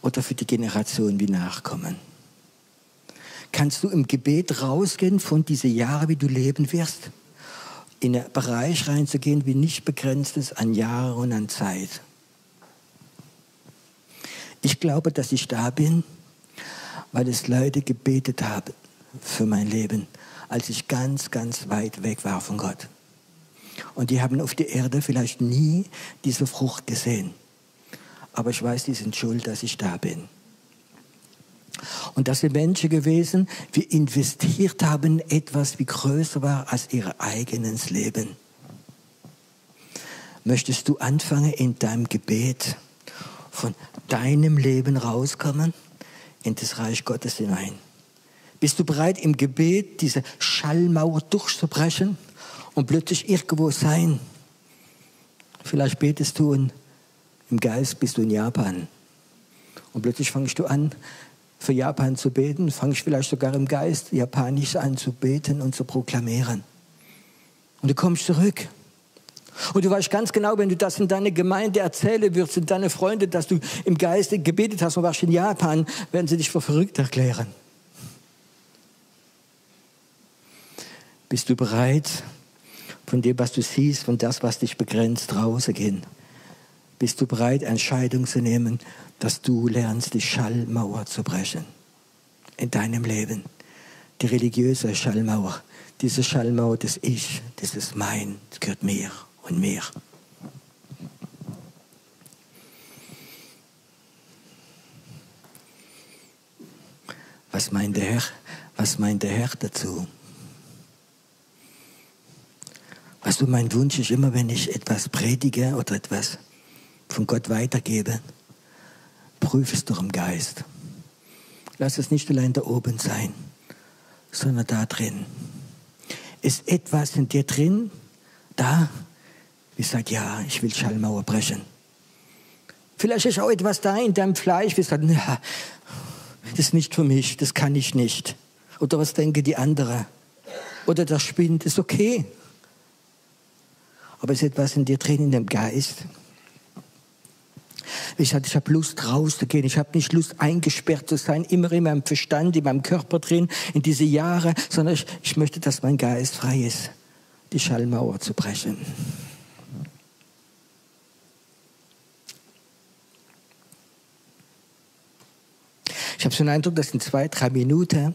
S1: oder für die Generationen, die nachkommen. Kannst du im Gebet rausgehen von diesen Jahren, wie du leben wirst? in einen Bereich reinzugehen, wie nicht begrenzt ist an Jahre und an Zeit. Ich glaube, dass ich da bin, weil es Leute gebetet haben für mein Leben, als ich ganz, ganz weit weg war von Gott. Und die haben auf der Erde vielleicht nie diese Frucht gesehen. Aber ich weiß, die sind schuld, dass ich da bin. Und das sind Menschen gewesen, die investiert haben, etwas wie größer war als ihr eigenes Leben. Möchtest du anfangen in deinem Gebet von deinem Leben rauskommen in das Reich Gottes hinein? Bist du bereit im Gebet diese Schallmauer durchzubrechen und plötzlich irgendwo sein? Vielleicht betest du und im Geist bist du in Japan und plötzlich fangst du an, für Japan zu beten, fange ich vielleicht sogar im Geist Japanisch an zu beten und zu proklamieren. Und du kommst zurück. Und du weißt ganz genau, wenn du das in deine Gemeinde erzählen würdest, in deine Freunde, dass du im Geiste gebetet hast und warst in Japan, werden sie dich für verrückt erklären. Bist du bereit, von dem, was du siehst, von das, was dich begrenzt, rauszugehen? Bist du bereit, Entscheidungen zu nehmen, dass du lernst, die Schallmauer zu brechen in deinem Leben? Die religiöse Schallmauer, diese Schallmauer des Ich, das ist mein, das gehört mir und mir. Was meint der Herr? Was meint der Herr dazu? Weißt du, mein Wunsch ist immer, wenn ich etwas predige oder etwas von Gott weitergebe, prüfe es doch im Geist. Lass es nicht allein da oben sein, sondern da drin. Ist etwas in dir drin, da, wie sagt, ja, ich will Schallmauer brechen. Vielleicht ist auch etwas da in deinem Fleisch, wie sagt, ja, das ist nicht für mich, das kann ich nicht. Oder was denken die anderen? Oder das spinnt, ist okay. Aber es ist etwas in dir drin, in dem Geist. Ich hatte, ich habe Lust rauszugehen. Ich habe nicht Lust eingesperrt zu sein, immer in meinem Verstand, in meinem Körper drin, in diese Jahre, sondern ich, ich möchte, dass mein Geist frei ist, die Schallmauer zu brechen. Ich habe so einen Eindruck, dass in zwei, drei Minuten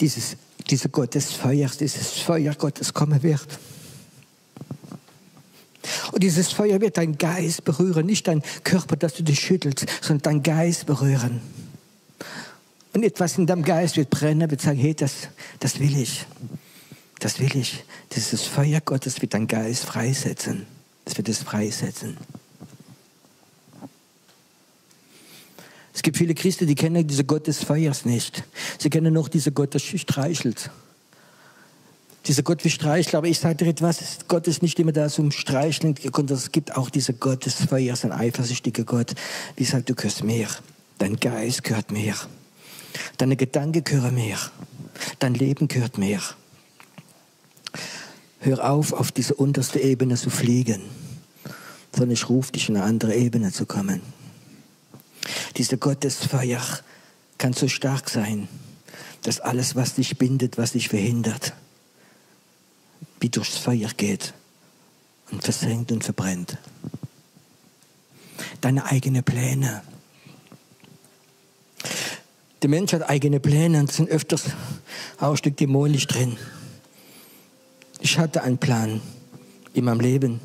S1: dieses, dieser Gott des Feuers, dieses Feuer Gottes kommen wird. Und dieses Feuer wird dein Geist berühren, nicht dein Körper, dass du dich schüttelst, sondern dein Geist berühren. Und etwas in deinem Geist wird brennen, wird sagen, hey, das, das will ich. Das will ich. Dieses Feuer Gottes wird dein Geist freisetzen. Das wird es freisetzen. Es gibt viele Christen, die kennen diese Gott des Feuers nicht. Sie kennen noch diese Gott, der streichelt. Dieser Gott wie Streichel, aber ich sage dir etwas, Gott ist nicht immer da zum Streicheln, es gibt auch diese Gott des Feuers, ein eifersüchtiger Gott, wie sagt, du gehörst mir, dein Geist gehört mir, deine Gedanken gehören mir, dein Leben gehört mir. Hör auf, auf diese unterste Ebene zu fliegen, sondern ich rufe dich in eine andere Ebene zu kommen. Dieser Gottesfeuer kann so stark sein, dass alles, was dich bindet, was dich verhindert, wie durchs Feuer geht und versenkt und verbrennt. Deine eigenen Pläne. Der Mensch hat eigene Pläne und sind öfters auch ein Stück dämonisch drin. Ich hatte einen Plan in meinem Leben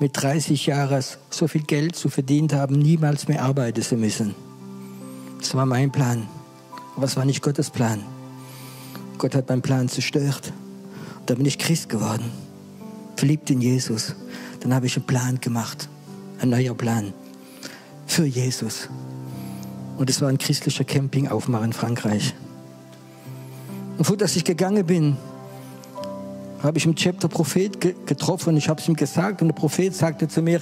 S1: mit 30 Jahren so viel Geld zu verdient haben, niemals mehr arbeiten zu müssen. Das war mein Plan. Aber es war nicht Gottes Plan. Gott hat meinen Plan zerstört. Und da bin ich Christ geworden. Verliebt in Jesus. Dann habe ich einen Plan gemacht. Ein neuer Plan. Für Jesus. Und es war ein christlicher Campingaufmach in Frankreich. Und vor dass ich gegangen bin, habe ich im Chapter Prophet getroffen und ich habe es ihm gesagt und der Prophet sagte zu mir,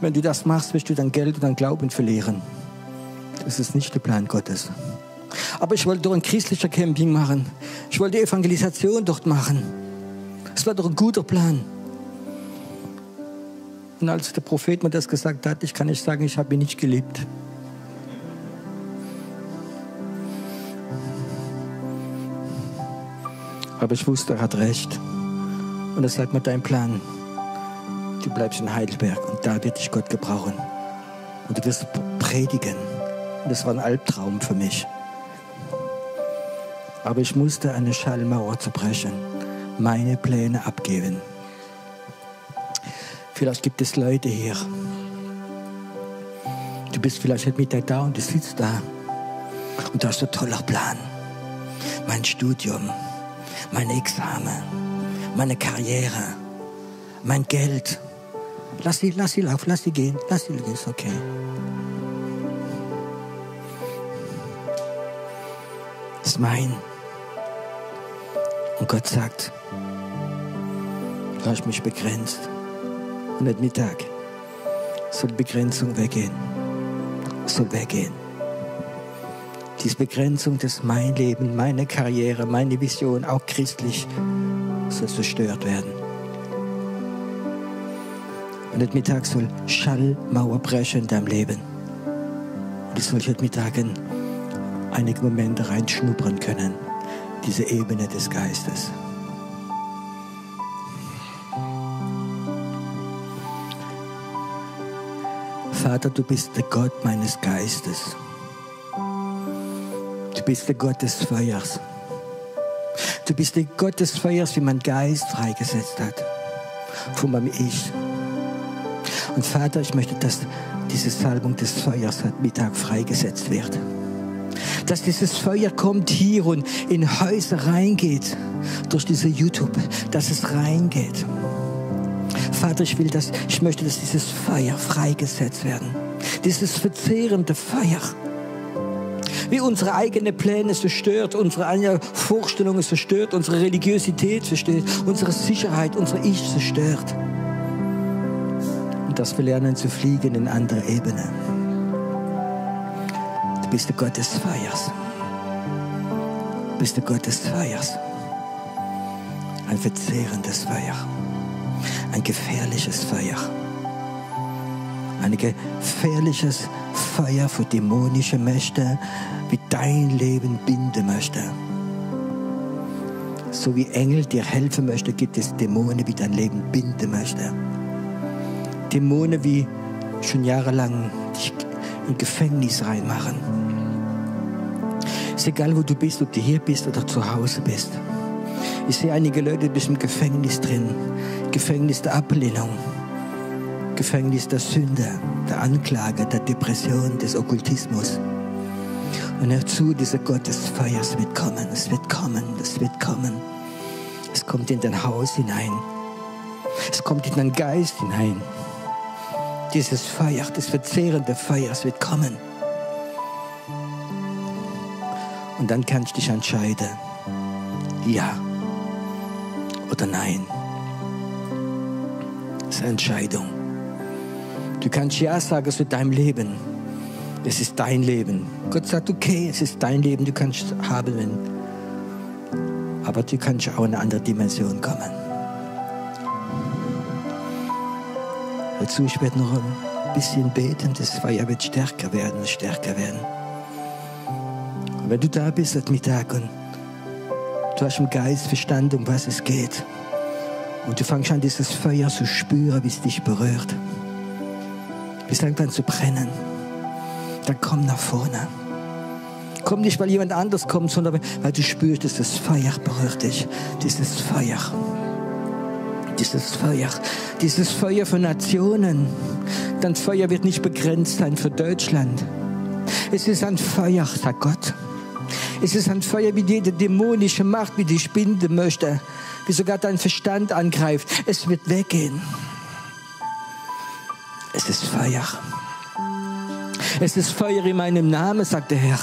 S1: wenn du das machst, wirst du dein Geld und dein Glauben verlieren. Das ist nicht der Plan Gottes. Aber ich wollte doch ein christlicher Camping machen. Ich wollte Evangelisation dort machen. Es war doch ein guter Plan. Und als der Prophet mir das gesagt hat, ich kann nicht sagen, ich habe ihn nicht geliebt. Aber ich wusste, er hat recht. Und er sagt mir, dein Plan, du bleibst in Heidelberg und da wird dich Gott gebrauchen. Und du wirst predigen. Und das war ein Albtraum für mich. Aber ich musste eine Schallmauer zerbrechen, meine Pläne abgeben. Vielleicht gibt es Leute hier. Du bist vielleicht mit da und du sitzt da. Und du hast einen tollen Plan. Mein Studium, mein Examen meine Karriere, mein Geld. Lass sie, lass sie laufen, lass sie gehen, lass sie gehen, ist okay. Ist mein. Und Gott sagt, du hast mich begrenzt. Und at Mittag soll Begrenzung weggehen. Soll weggehen. Diese Begrenzung, dass mein Leben, meine Karriere, meine Vision, auch christlich, soll zerstört werden. Und heute Mittag soll Schallmauer brechen in deinem Leben. Und ich soll heute Mittag in einige Momente reinschnuppern können, diese Ebene des Geistes. Vater, du bist der Gott meines Geistes. Du bist der Gott des Feuers. Du bist der Gott des Feuers, wie mein Geist freigesetzt hat. Von meinem Ich. Und Vater, ich möchte, dass diese Salbung des Feuers heute Mittag freigesetzt wird. Dass dieses Feuer kommt hier und in Häuser reingeht. Durch diese YouTube. Dass es reingeht. Vater, ich will das, ich möchte, dass dieses Feuer freigesetzt werden. Dieses verzehrende Feuer wie unsere eigenen Pläne zerstört, unsere eigenen Vorstellungen zerstört, unsere Religiosität zerstört, unsere Sicherheit, unser Ich zerstört. Und dass wir lernen zu fliegen in andere Ebene. bist der Gott des Feuers. Bist der Gott des Feuers. Ein verzehrendes Feuer. Ein gefährliches Feuer. Ein gefährliches Feuer für dämonische Mächte, wie dein Leben binden möchte. So wie Engel dir helfen möchte, gibt es Dämonen, wie dein Leben binden möchte. Dämonen, wie schon jahrelang dich in Gefängnis reinmachen. Ist egal, wo du bist, ob du hier bist oder zu Hause bist. Ich sehe einige Leute, die sind im Gefängnis drin. Gefängnis der Ablehnung. Gefängnis der Sünde, der Anklage, der Depression, des Okkultismus. Und hör zu, dieser Gott des Feuers wird kommen. Es wird kommen, es wird kommen. Es kommt in dein Haus hinein. Es kommt in deinen Geist hinein. Dieses Feuer, das verzehrende Feuer, es wird kommen. Und dann kannst du dich entscheiden. Ja oder nein. Das ist eine Entscheidung. Du kannst Ja sagen zu deinem Leben. Es ist dein Leben. Gott sagt, okay, es ist dein Leben, du kannst haben. Aber du kannst auch in eine andere Dimension kommen. Dazu, ich werde noch ein bisschen beten, das Feuer wird stärker werden, stärker werden. Und wenn du da bist heute Mittag und du hast im Geist verstanden, um was es geht, und du fängst an, dieses Feuer zu spüren, wie es dich berührt, bis irgendwann zu brennen, dann komm nach vorne. Komm nicht, weil jemand anders kommt, sondern weil du spürst, dass das Feuer berührt dich. Dieses Feuer. Dieses Feuer. Dieses Feuer für Nationen. Dein Feuer wird nicht begrenzt sein für Deutschland. Es ist ein Feuer, sagt Gott. Es ist ein Feuer, wie jede dämonische Macht, wie die Spinde möchte, wie sogar dein Verstand angreift. Es wird weggehen. Es ist Feuer. Es ist Feuer in meinem Namen, sagt der Herr.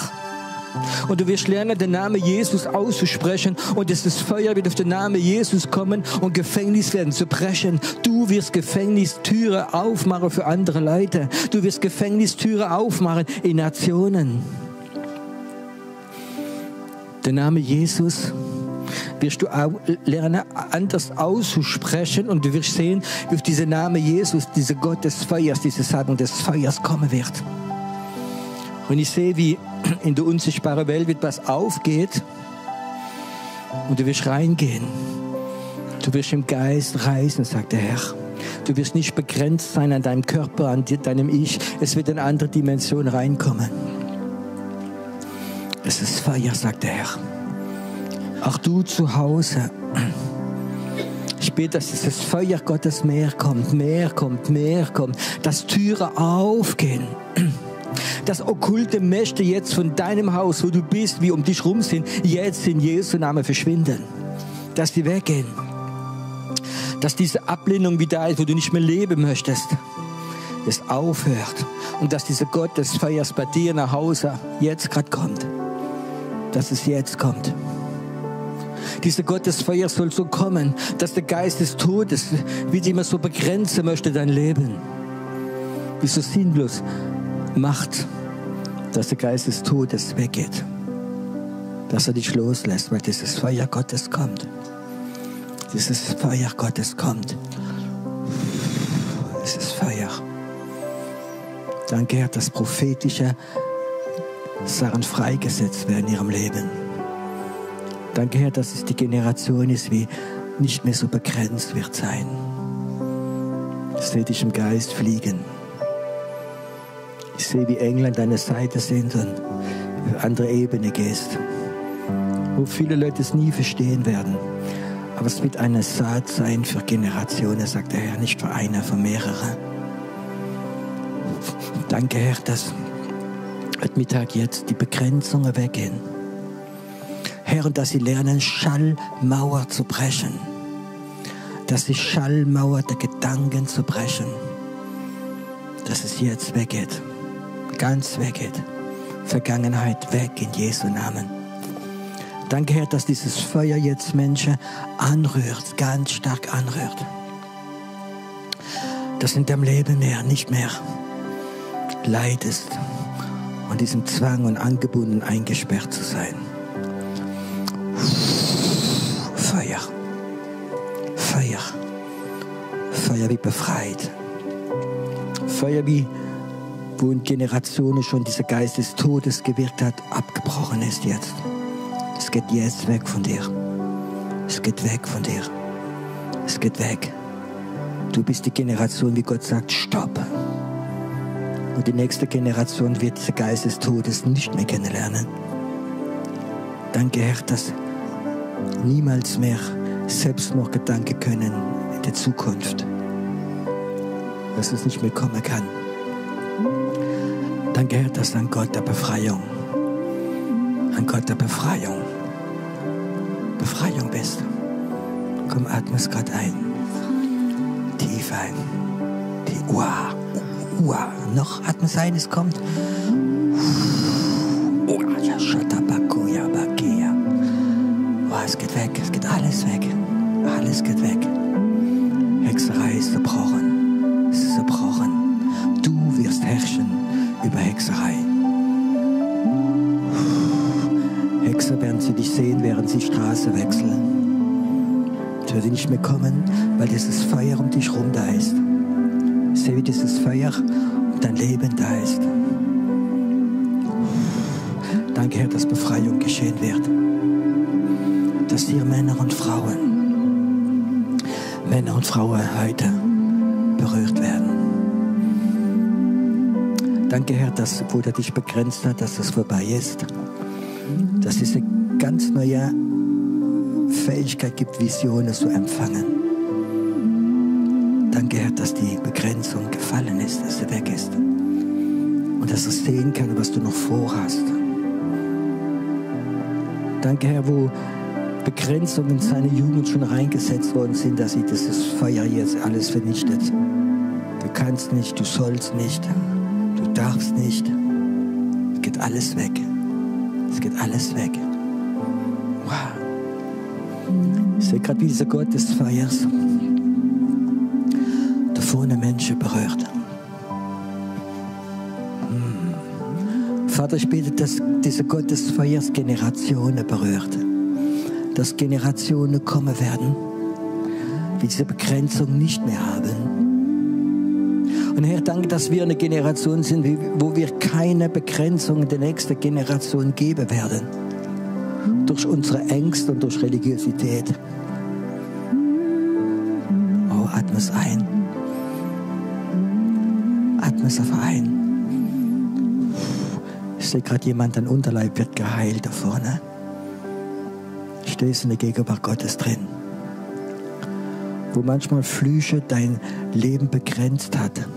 S1: Und du wirst lernen, den Namen Jesus auszusprechen. Und es ist Feuer wird auf den Namen Jesus kommen und Gefängnis werden zu brechen. Du wirst Gefängnistüre aufmachen für andere Leute. Du wirst Gefängnistüre aufmachen in Nationen. Der Name Jesus wirst du auch lernen, anders auszusprechen und du wirst sehen, wie auf diesen Namen Jesus, dieser Gott des Feuers, diese Salbung des Feuers kommen wird. Und ich sehe, wie in der unsichtbaren Welt etwas aufgeht und du wirst reingehen. Du wirst im Geist reisen, sagt der Herr. Du wirst nicht begrenzt sein an deinem Körper, an deinem Ich. Es wird in andere Dimension reinkommen. Es ist Feuer, sagt der Herr. Auch du zu Hause. Ich bete, dass dieses Feuer Gottes mehr kommt, mehr kommt, mehr kommt, dass Türen aufgehen dass okkulte Mächte jetzt von deinem Haus, wo du bist, wie um dich rum sind, jetzt in Jesu Namen verschwinden. Dass die weggehen. Dass diese Ablehnung wieder ist, wo du nicht mehr leben möchtest, es aufhört. Und dass dieser Gott des Feuers bei dir nach Hause jetzt gerade kommt. Dass es jetzt kommt. Dieser Gott des Feuers soll so kommen, dass der Geist des Todes, wie immer so begrenzen möchte, dein Leben. Wie so sinnlos macht, dass der Geist des Todes weggeht. Dass er dich loslässt, weil dieses Feuer Gottes kommt. Dieses Feuer Gottes kommt. Dieses Feuer. Danke, Herr, dass prophetische Sachen freigesetzt werden in ihrem Leben. Danke, Herr, dass es die Generation ist, wie nicht mehr so begrenzt wird sein. Sehe dich im Geist fliegen. Ich sehe, wie Engel an deiner Seite sind und auf andere Ebene gehst. Wo viele Leute es nie verstehen werden. Aber es wird eine Saat sein für Generationen, sagt der Herr, nicht für eine, für mehrere. Danke, Herr, dass heute Mittag jetzt die Begrenzungen weggehen. Herr, und dass sie lernen, Schallmauer zu brechen. Dass sie Schallmauer der Gedanken zu brechen. Dass es jetzt weggeht ganz weggeht. Vergangenheit weg in Jesu Namen. Danke, Herr, dass dieses Feuer jetzt Menschen anrührt, ganz stark anrührt. Dass in deinem Leben mehr, nicht mehr leidest und diesem Zwang und angebunden, eingesperrt zu sein. Wie befreit. Feuer wie, wo in Generationen schon dieser Geist des Todes gewirkt hat, abgebrochen ist jetzt. Es geht jetzt weg von dir. Es geht weg von dir. Es geht weg. Du bist die Generation, wie Gott sagt, stopp. Und die nächste Generation wird diesen Geist des Todes nicht mehr kennenlernen. Danke, Herr, dass niemals mehr Selbstmordgedanken können in der Zukunft. Dass es nicht mehr kommen kann. Danke, Herr, dass ein Gott der Befreiung, ein Gott der Befreiung, Befreiung bist. Komm, atme es gerade ein. Tief ein. Die Uah. Uah. Noch atme es ein, es kommt. Oh, es geht weg, es geht alles weg. Alles geht weg. Hexerei ist zerbrochen. Zerbrochen. Du wirst herrschen über Hexerei. Hexer werden sie dich sehen, während sie Straße wechseln. Es wird nicht mehr kommen, weil dieses Feuer um dich rum da ist. Ich sehe, wie dieses Feuer um dein Leben da ist. Danke, Herr, dass Befreiung geschehen wird. Dass hier Männer und Frauen, Männer und Frauen heute Danke, Herr, dass, wo der dich begrenzt hat, dass das vorbei ist. Dass es eine ganz neue Fähigkeit gibt, Visionen zu empfangen. Danke, Herr, dass die Begrenzung gefallen ist, dass sie weg ist. Und dass er sehen kann, was du noch vorhast. Danke, Herr, wo Begrenzungen in seine Jugend schon reingesetzt worden sind, dass sie dieses Feuer jetzt alles vernichtet. Du kannst nicht, du sollst nicht, du darfst nicht. Es geht alles weg. Es geht alles weg. Wow. Ich sehe gerade, wie dieser Gott des Feuers da vorne Menschen berührt. Hm. Vater, ich bete, dass dieser Gott des Feuers Generationen berührt. Dass Generationen kommen werden, die diese Begrenzung nicht mehr haben. Und Herr, danke, dass wir eine Generation sind, wo wir keine Begrenzung der nächsten Generation geben werden. Durch unsere Ängste und durch Religiosität. Oh, atme es ein. Atme es auf ein. Ich sehe gerade jemand, dein Unterleib wird geheilt da vorne. Stehst in der Gegenwart Gottes drin. Wo manchmal Flüche dein Leben begrenzt hat.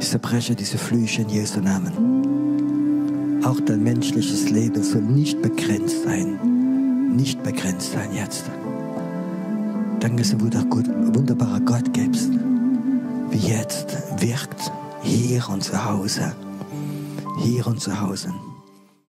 S1: Ich zerbreche diese Flüche in Jesu Namen. Auch dein menschliches Leben soll nicht begrenzt sein. Nicht begrenzt sein jetzt. Danke, dass du ein wunderbarer Gott gibst. Wie jetzt wirkt hier und zu Hause. Hier und zu Hause.